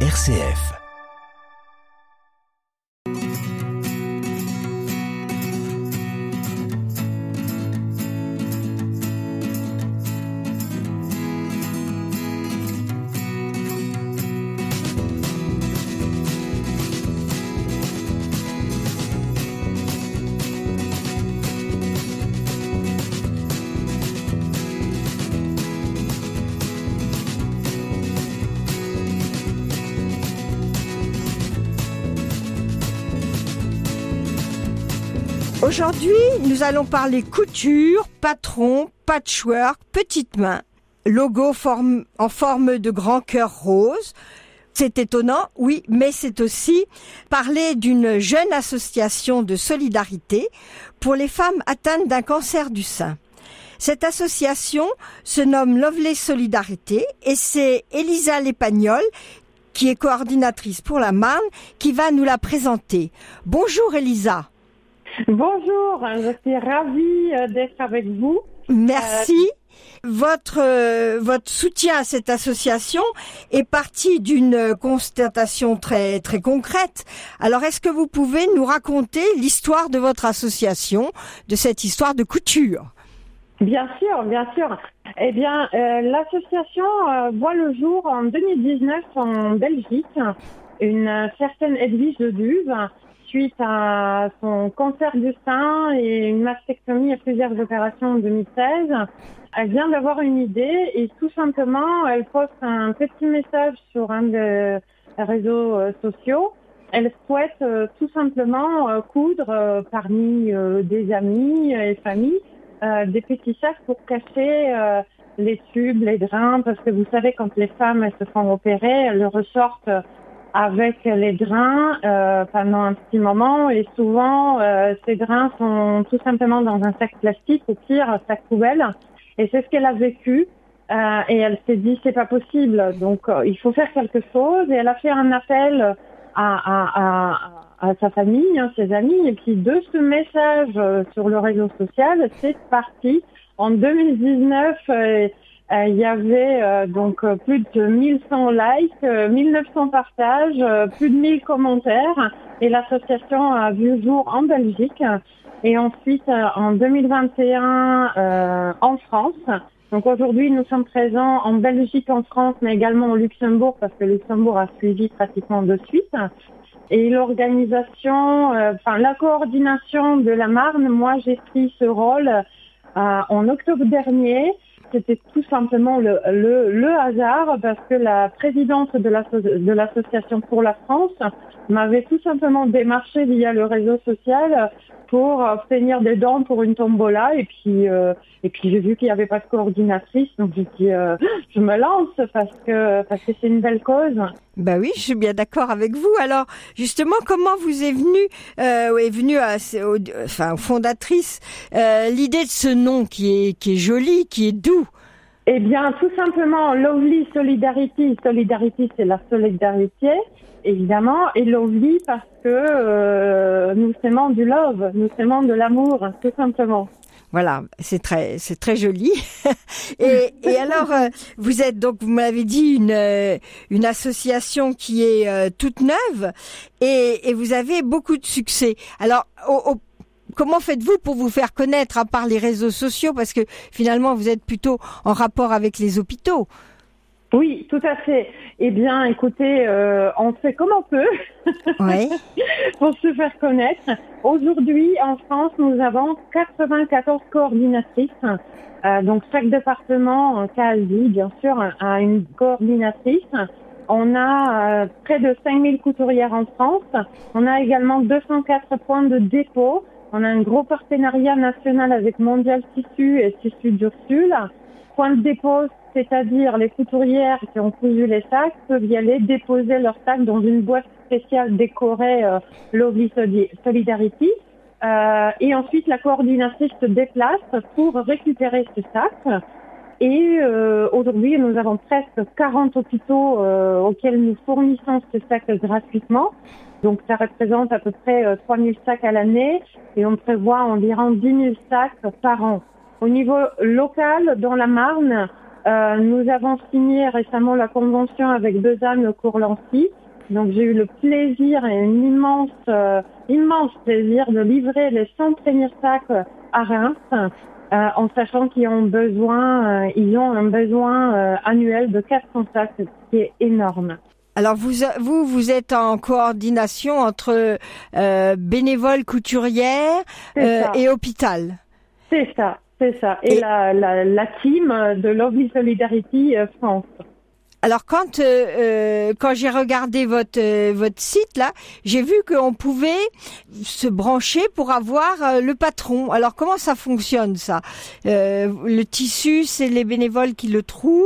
RCF. Aujourd'hui, nous allons parler couture, patron, patchwork, petite main, logo en forme de grand cœur rose. C'est étonnant, oui, mais c'est aussi parler d'une jeune association de solidarité pour les femmes atteintes d'un cancer du sein. Cette association se nomme Lovely Solidarité et c'est Elisa Lépagnol qui est coordinatrice pour la Marne qui va nous la présenter. Bonjour Elisa. Bonjour, je suis ravie euh, d'être avec vous. Merci. Votre euh, votre soutien à cette association est parti d'une constatation très très concrète. Alors est-ce que vous pouvez nous raconter l'histoire de votre association, de cette histoire de couture? Bien sûr, bien sûr. Eh bien, euh, l'association voit le jour en 2019 en Belgique. Une certaine Edwige de Duve suite à son cancer du sein et une mastectomie et plusieurs opérations en 2016, elle vient d'avoir une idée et tout simplement, elle poste un petit message sur un des réseaux euh, sociaux. Elle souhaite euh, tout simplement euh, coudre parmi des amis et familles des petits sacs pour cacher les tubes, les drains, parce que vous savez, quand les femmes elles se font opérer, elles ressortent avec les drains euh, pendant un petit moment et souvent euh, ces drains sont tout simplement dans un sac plastique ou pire sac poubelle. Et c'est ce qu'elle a vécu euh, et elle s'est dit c'est pas possible. Donc euh, il faut faire quelque chose. Et elle a fait un appel à, à, à, à sa famille, hein, ses amis. Et puis de ce message euh, sur le réseau social c'est parti. En 2019 euh, il y avait euh, donc euh, plus de 1100 likes, 1900 partages, plus de 1000 commentaires et l'association a vu jour en Belgique et ensuite en 2021 en France. Donc aujourd'hui, nous sommes présents en Belgique, en France, mais également au Luxembourg parce que le Luxembourg a suivi pratiquement de suite. Et l'organisation, enfin la coordination de la Marne, moi j'ai pris ce rôle en octobre dernier c'était tout simplement le, le, hasard parce que la présidente de l'association pour la France m'avait tout simplement démarché via le réseau social pour obtenir des dons pour une tombola et puis euh, et puis j'ai vu qu'il n'y avait pas de coordinatrice donc j'ai dit euh, je me lance parce que parce que c'est une belle cause. Bah oui, je suis bien d'accord avec vous. Alors justement, comment vous est venu euh, est venu à, enfin fondatrice euh, l'idée de ce nom qui est qui est joli, qui est doux? Eh bien, tout simplement, Lovely Solidarity. Solidarity, c'est la solidarité évidemment, et Lovely parce que euh, nous aimons du love, nous aimons de l'amour, tout simplement. Voilà, c'est très, c'est très joli. et, et, alors, euh, vous êtes donc, vous m'avez dit une euh, une association qui est toute neuve, et, et, vous avez beaucoup de succès. Alors, au, au, comment faites-vous pour vous faire connaître à part les réseaux sociaux? Parce que finalement vous êtes plutôt en rapport avec les hôpitaux oui, tout à fait. Eh bien, écoutez, euh, on fait comme on peut oui. pour se faire connaître. Aujourd'hui, en France, nous avons 94 coordinatrices. Euh, donc, chaque département, quasi, bien sûr, a une coordinatrice. On a euh, près de 5000 couturières en France. On a également 204 points de dépôt. On a un gros partenariat national avec Mondial Tissu et Tissu d'Ursule. Point de dépôt, c'est-à-dire les couturières qui ont cousu les sacs peuvent y aller déposer leurs sacs dans une boîte spéciale décorée euh, Lovely Solidarity. Euh, et ensuite, la coordinatrice se déplace pour récupérer ces sacs. Et euh, aujourd'hui, nous avons presque 40 hôpitaux euh, auxquels nous fournissons ces sacs gratuitement. Donc, ça représente à peu près 3000 sacs à l'année et on prévoit environ 10 000 sacs par an. Au niveau local, dans la Marne, Euh, nous avons signé récemment la convention avec Besançon Courlancy. Donc j'ai eu le plaisir et un immense, euh, immense plaisir de livrer les 100 premiers sacs à Reims, euh, en sachant qu'ils ont besoin, ils ont un besoin annuel de 400 sacs, ce qui est énorme. Alors vous, vous, vous êtes en coordination entre bénévoles couturières et hôpital. C'est ça. C'est ça. Et, La, la, la, team de Lovely Solidarity euh, France. Alors quand euh, euh, quand j'ai regardé votre euh, votre site là, j'ai vu qu'on pouvait se brancher pour avoir le patron. Alors comment ça fonctionne ça? Le tissu, c'est les bénévoles qui le trouvent.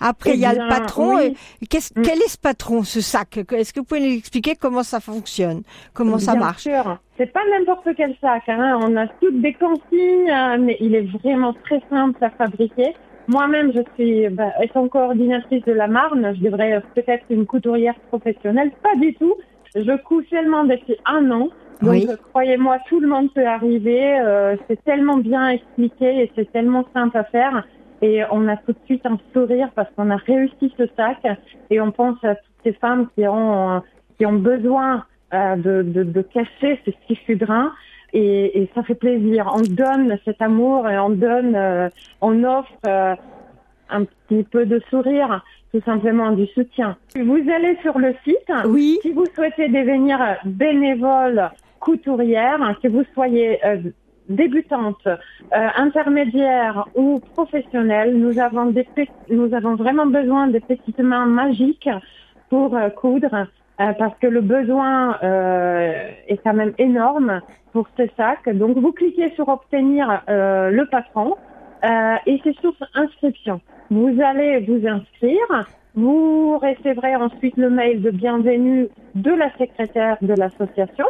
Après il y a le patron. Mm. Quel est ce patron, ce sac? Est-ce que vous pouvez nous expliquer comment ça fonctionne? Comment ça marche? sûr. C'est pas n'importe quel sac. Hein. On a toutes des consignes, mais il est vraiment très simple à fabriquer. Moi-même, je suis, bah, étant coordinatrice de la Marne, je devrais peut-être une couturière professionnelle. Pas du tout. Je couds seulement depuis un an. Donc, croyez-moi, tout le monde peut arriver. Euh, c'est tellement bien expliqué et c'est tellement simple à faire. Et on a tout de suite un sourire parce qu'on a réussi ce sac. Et on pense à toutes ces femmes qui ont, qui ont besoin euh, de, de, de cacher ces tissus bruns et, et, ça fait plaisir. On donne cet amour et on donne, euh, on offre euh, un petit peu de sourire, tout simplement du soutien. Vous allez sur le site. Oui. Si vous souhaitez devenir bénévole couturière, que vous soyez euh, débutante, intermédiaire ou professionnelle, nous avons des, nous avons vraiment besoin de petites mains magiques pour coudre euh, parce que le besoin euh, est quand même énorme pour ces sacs. Donc vous cliquez sur obtenir euh, le patron et c'est sur inscription. Vous allez vous inscrire. Vous recevrez ensuite le mail de bienvenue de la secrétaire de l'association,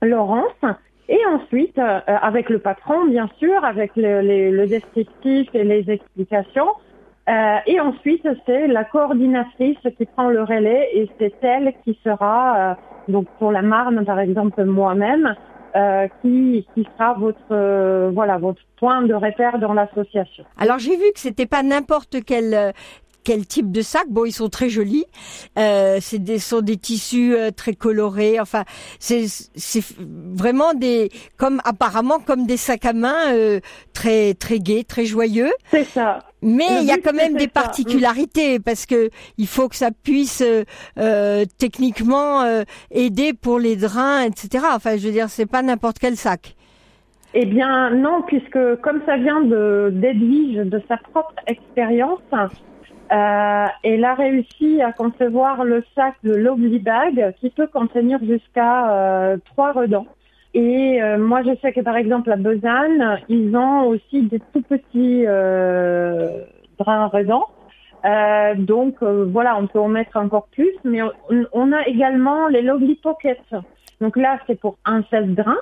Laurence. Et ensuite, avec le patron, bien sûr, avec le, le descriptif et les explications, euh, et ensuite, c'est la coordinatrice qui prend le relais et c'est elle qui sera, euh, donc pour la Marne par exemple moi-même, euh, qui, qui sera votre euh, voilà votre point de repère dans l'association. Alors j'ai vu que c'était pas n'importe quel quel type de sac Bon, ils sont très jolis. Euh, c'est des sont des tissus euh, très colorés. Enfin, c'est c'est vraiment des comme apparemment comme des sacs à main euh, très très gais, très joyeux. C'est ça. Mais il y a quand même des particularités parce que il faut que ça puisse euh, techniquement aider pour les drains, etc. Enfin, je veux dire, c'est pas n'importe quel sac. Eh bien non, puisque comme ça vient de d'Edwige, de sa propre expérience, euh, elle a réussi à concevoir le sac de Lovely Bag qui peut contenir jusqu'à euh, trois redans. Et euh, moi, je sais que par exemple à Besançon, ils ont aussi des tout petits euh, drains redans. Euh, donc voilà, on peut en mettre encore plus, mais on, on a également les Lovely Pockets. Donc là, c'est pour un seul drain.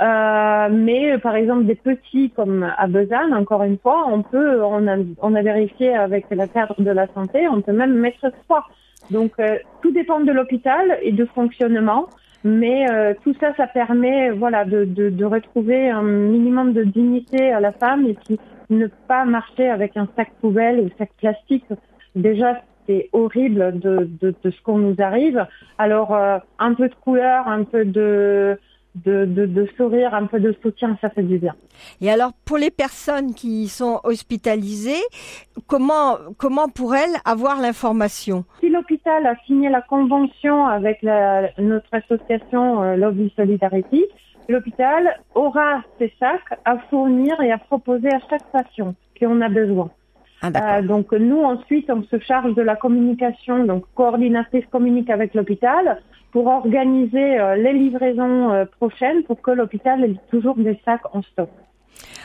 Euh, mais par exemple des petits comme à Besançon, encore une fois, on peut, on a, on a vérifié avec la cadre de la santé, on peut même mettre trois. Donc euh, tout dépend de l'hôpital et de fonctionnement, mais euh, tout ça, ça permet, voilà, de, de, de, retrouver un minimum de dignité à la femme et puis ne pas marcher avec un sac poubelle ou sac plastique. Déjà, c'est horrible de, de, de ce qu'on nous arrive. Alors un peu de couleur, un peu de de, de, de, sourire, un peu de soutien, ça fait du bien. Et alors, pour les personnes qui sont hospitalisées, comment, comment pour elles avoir l'information? Si l'hôpital a signé la convention avec la, notre association euh, Lobby Solidarity, l'hôpital aura ces sacs à fournir et à proposer à chaque patient qui en a besoin. Ah, euh, donc nous ensuite on se charge de la communication, donc coordinatrice communique avec l'hôpital pour organiser euh, les livraisons euh, prochaines pour que l'hôpital ait toujours des sacs en stock.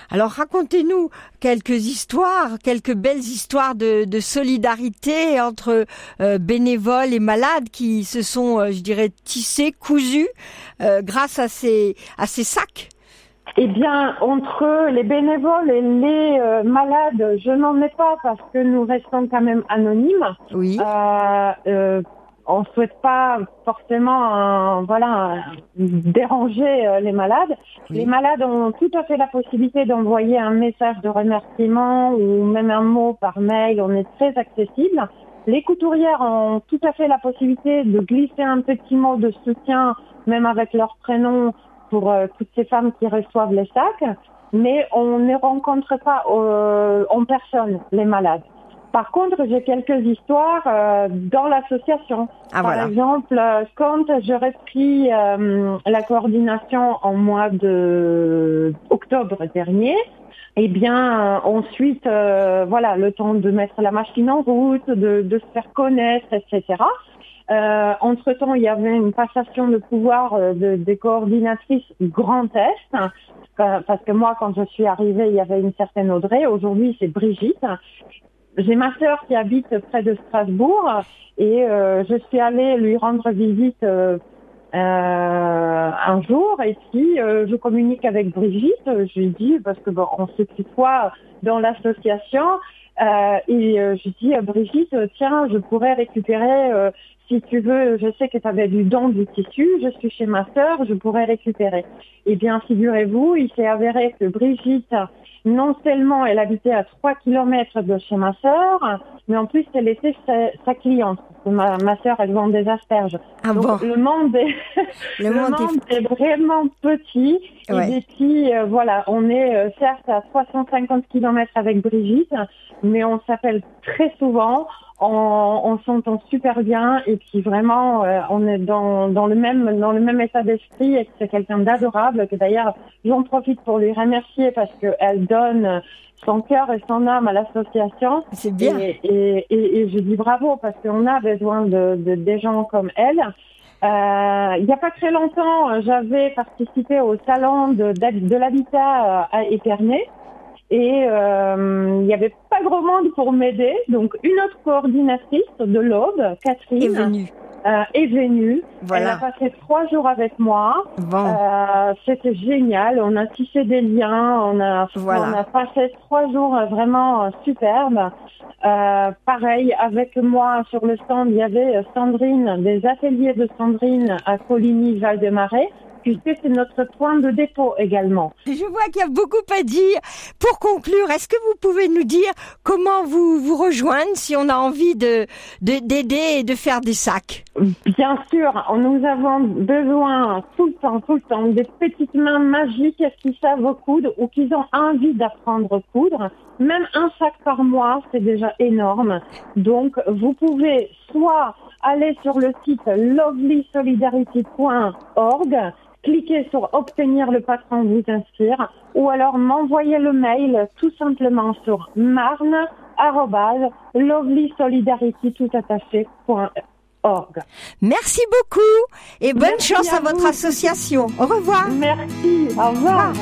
Alors racontez-nous quelques histoires, quelques belles histoires de, de solidarité entre euh, bénévoles et malades qui se sont, je dirais, tissés, cousus grâce à ces, à ces sacs. Eh bien, entre les bénévoles et les malades, je n'en ai pas parce que nous restons quand même anonymes. Oui. Euh, on souhaite pas forcément, voilà, déranger les malades. Les malades ont tout à fait la possibilité d'envoyer un message de remerciement ou même un mot par mail. On est très accessible. Les couturières ont tout à fait la possibilité de glisser un petit mot de soutien, même avec leur prénom, pour euh, toutes ces femmes qui reçoivent les sacs, mais on ne rencontre pas euh, en personne les malades. Par contre, j'ai quelques histoires euh, dans l'association. Ah, Par exemple, quand j'aurais pris la coordination en mois de octobre dernier, eh bien, ensuite, voilà, le temps de mettre la machine en route, de, de se faire connaître, etc. Euh, entre-temps, il y avait une passation de pouvoir euh, de, des coordinatrices Grand Est, euh, parce que moi, quand je suis arrivée, il y avait une certaine Audrey. Aujourd'hui, c'est Brigitte. J'ai ma sœur qui habite près de Strasbourg et euh, je suis allée lui rendre visite euh, un jour et puis je communique avec Brigitte. Je lui dis parce que bon, on se tutoie dans l'association et je dis à Brigitte tiens je pourrais récupérer si tu veux, je sais que tu avais du don du tissu, je suis chez ma sœur, je pourrais récupérer. Eh bien, figurez-vous, il s'est avéré que Brigitte, non seulement elle habitait à 3 kilomètres de chez ma sœur, mais en plus elle était sa, cliente. Ma, ma sœur, elle vend des asperges. Ah Donc, le monde est, le, monde, est... vraiment petit. Et puis, euh, voilà, on est euh, certes à 350 kilomètres avec Brigitte, mais on s'appelle très souvent on, on s'entend super bien et puis vraiment euh, on est dans, dans le même dans le même état d'esprit et c'est quelqu'un d'adorable que d'ailleurs j'en profite pour lui remercier parce qu'elle donne son cœur et son âme à l'association. C'est bien. Et, et, et, je dis bravo parce qu'on a besoin de, de, des gens comme elle. Euh, il n'y a pas très longtemps, j'avais participé au salon de, de l'habitat euh, à Épernay et euh, il n'y avait pas grand monde pour m'aider. Donc une autre coordinatrice de l'Aube, Catherine, est venue. Euh, est venue. Elle a passé trois jours avec moi. Euh, C'était génial. On a tissé des liens. On a, on a passé trois jours vraiment superbes. Euh, pareil, avec moi sur le stand, il y avait Sandrine, des ateliers de Sandrine à Coligny-Val-de-Marais c'est notre point de dépôt également. Je vois qu'il y a beaucoup à dire. Pour conclure, est-ce que vous pouvez nous dire comment vous vous rejoindre si on a envie de d'aider et de faire des sacs? Bien sûr, nous avons besoin tout le temps, tout le temps, des petites mains magiques qui savent coudre ou qui ont envie d'apprendre à coudre. Même un sac par mois, c'est déjà énorme. Donc, vous pouvez soit aller sur le site lovelysolidarity.org cliquez sur obtenir le patron vous inscrire ou alors m'envoyer le mail tout simplement sur marne Merci beaucoup et bonne chance à, votre association. Au revoir. Merci. Au revoir.